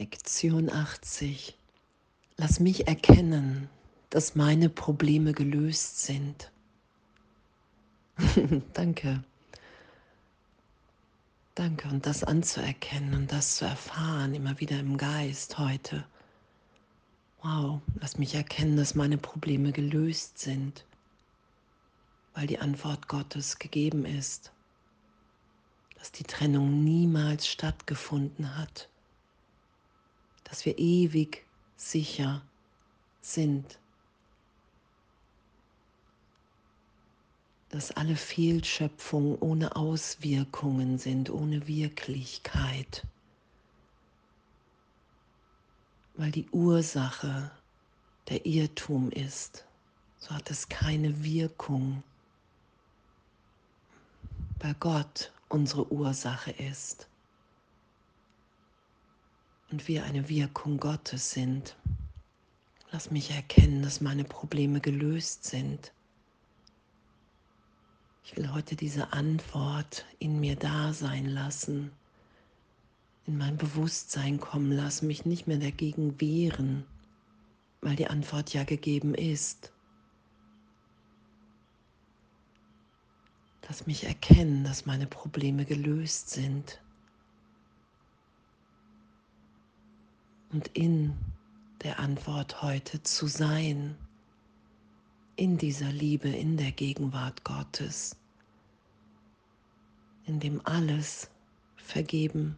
Lektion 80. Lass mich erkennen, dass meine Probleme gelöst sind. Danke. Danke und das anzuerkennen und das zu erfahren, immer wieder im Geist heute. Wow, lass mich erkennen, dass meine Probleme gelöst sind, weil die Antwort Gottes gegeben ist, dass die Trennung niemals stattgefunden hat dass wir ewig sicher sind, dass alle Fehlschöpfungen ohne Auswirkungen sind, ohne Wirklichkeit, weil die Ursache der Irrtum ist. So hat es keine Wirkung, weil Gott unsere Ursache ist und wir eine Wirkung Gottes sind. Lass mich erkennen, dass meine Probleme gelöst sind. Ich will heute diese Antwort in mir da sein lassen, in mein Bewusstsein kommen lassen, mich nicht mehr dagegen wehren, weil die Antwort ja gegeben ist. Lass mich erkennen, dass meine Probleme gelöst sind. Und in der Antwort heute zu sein, in dieser Liebe, in der Gegenwart Gottes, in dem alles vergeben,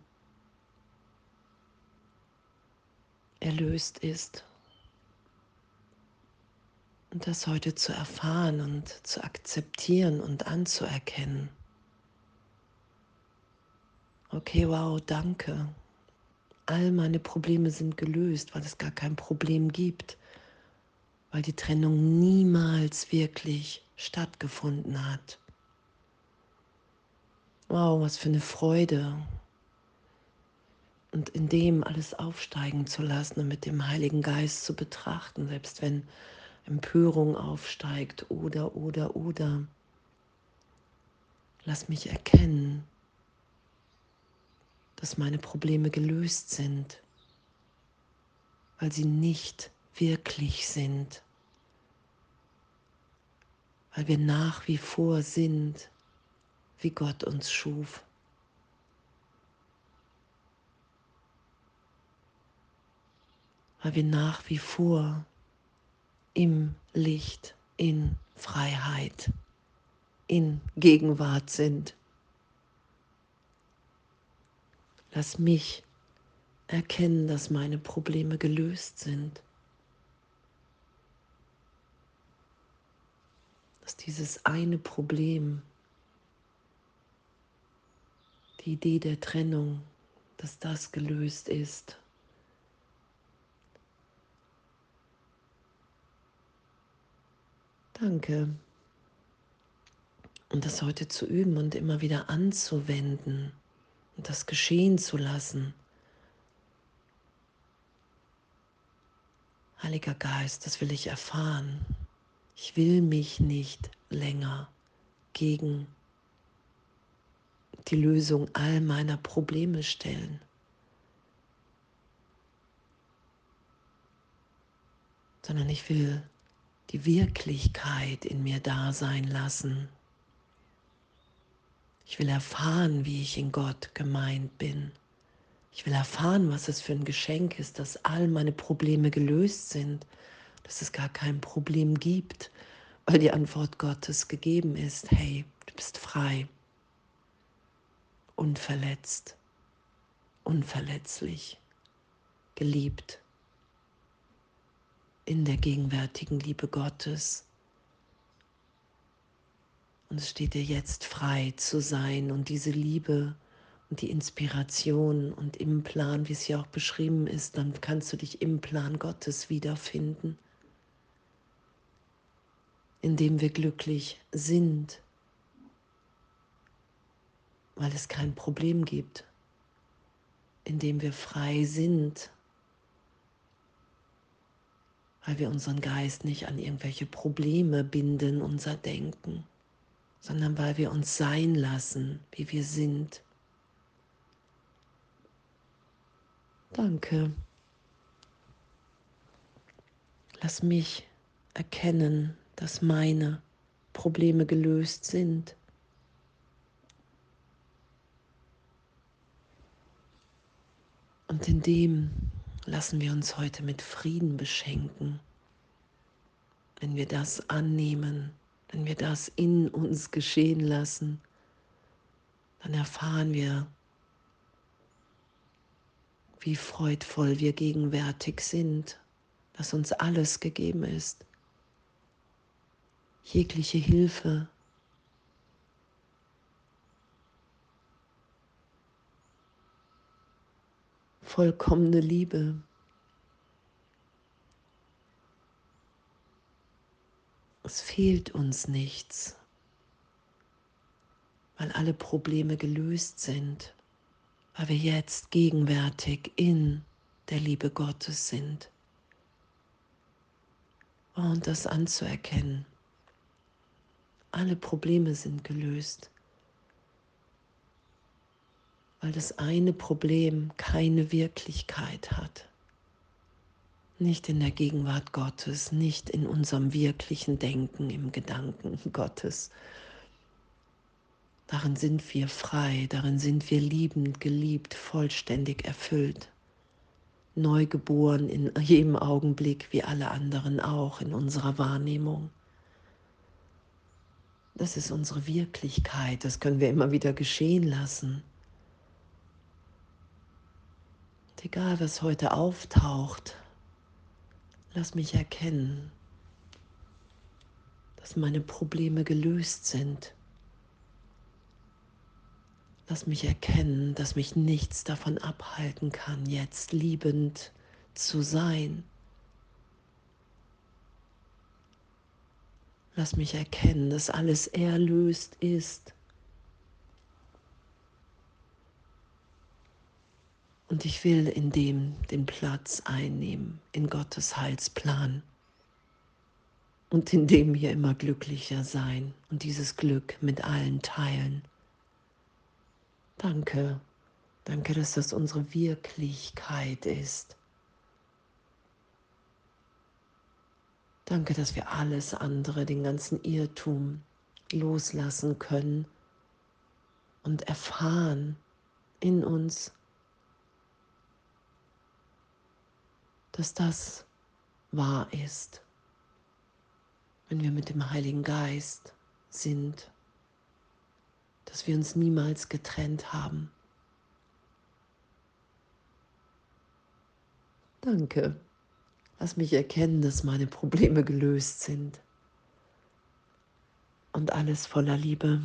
erlöst ist. Und das heute zu erfahren und zu akzeptieren und anzuerkennen. Okay, wow, danke all meine Probleme sind gelöst, weil es gar kein Problem gibt, weil die Trennung niemals wirklich stattgefunden hat. Wow, was für eine Freude. Und in dem alles aufsteigen zu lassen und mit dem Heiligen Geist zu betrachten, selbst wenn Empörung aufsteigt oder, oder, oder. Lass mich erkennen, dass meine Probleme gelöst sind, weil sie nicht wirklich sind, weil wir nach wie vor sind, wie Gott uns schuf. Weil wir nach wie vor im Licht, in Freiheit, in Gegenwart sind. Lass mich erkennen, dass meine Probleme gelöst sind. Dass dieses eine Problem, die Idee der Trennung, dass das gelöst ist. Danke. Und das heute zu üben und immer wieder anzuwenden und das geschehen zu lassen. Heiliger Geist, das will ich erfahren. Ich will mich nicht länger gegen die Lösung all meiner Probleme stellen. sondern ich will die Wirklichkeit in mir da sein lassen. Ich will erfahren, wie ich in Gott gemeint bin. Ich will erfahren, was es für ein Geschenk ist, dass all meine Probleme gelöst sind, dass es gar kein Problem gibt, weil die Antwort Gottes gegeben ist, hey, du bist frei, unverletzt, unverletzlich, geliebt, in der gegenwärtigen Liebe Gottes und es steht dir jetzt frei zu sein und diese Liebe und die Inspiration und im Plan, wie es hier auch beschrieben ist, dann kannst du dich im Plan Gottes wiederfinden, in dem wir glücklich sind, weil es kein Problem gibt, in dem wir frei sind, weil wir unseren Geist nicht an irgendwelche Probleme binden, unser Denken sondern weil wir uns sein lassen, wie wir sind. Danke. Lass mich erkennen, dass meine Probleme gelöst sind. Und in dem lassen wir uns heute mit Frieden beschenken. Wenn wir das annehmen, wenn wir das in uns geschehen lassen, dann erfahren wir, wie freudvoll wir gegenwärtig sind, dass uns alles gegeben ist. Jegliche Hilfe, vollkommene Liebe. Es fehlt uns nichts, weil alle Probleme gelöst sind, weil wir jetzt gegenwärtig in der Liebe Gottes sind. Und das anzuerkennen. Alle Probleme sind gelöst, weil das eine Problem keine Wirklichkeit hat nicht in der Gegenwart Gottes, nicht in unserem wirklichen Denken, im Gedanken Gottes. Darin sind wir frei, darin sind wir liebend, geliebt, vollständig erfüllt, neugeboren in jedem Augenblick wie alle anderen auch in unserer Wahrnehmung. Das ist unsere Wirklichkeit, das können wir immer wieder geschehen lassen. Und egal, was heute auftaucht, Lass mich erkennen, dass meine Probleme gelöst sind. Lass mich erkennen, dass mich nichts davon abhalten kann, jetzt liebend zu sein. Lass mich erkennen, dass alles erlöst ist. Und ich will in dem den Platz einnehmen in Gottes Heilsplan und in dem hier immer glücklicher sein und dieses Glück mit allen teilen. Danke, danke, dass das unsere Wirklichkeit ist. Danke, dass wir alles andere, den ganzen Irrtum loslassen können und erfahren in uns, dass das wahr ist, wenn wir mit dem Heiligen Geist sind, dass wir uns niemals getrennt haben. Danke. Lass mich erkennen, dass meine Probleme gelöst sind und alles voller Liebe.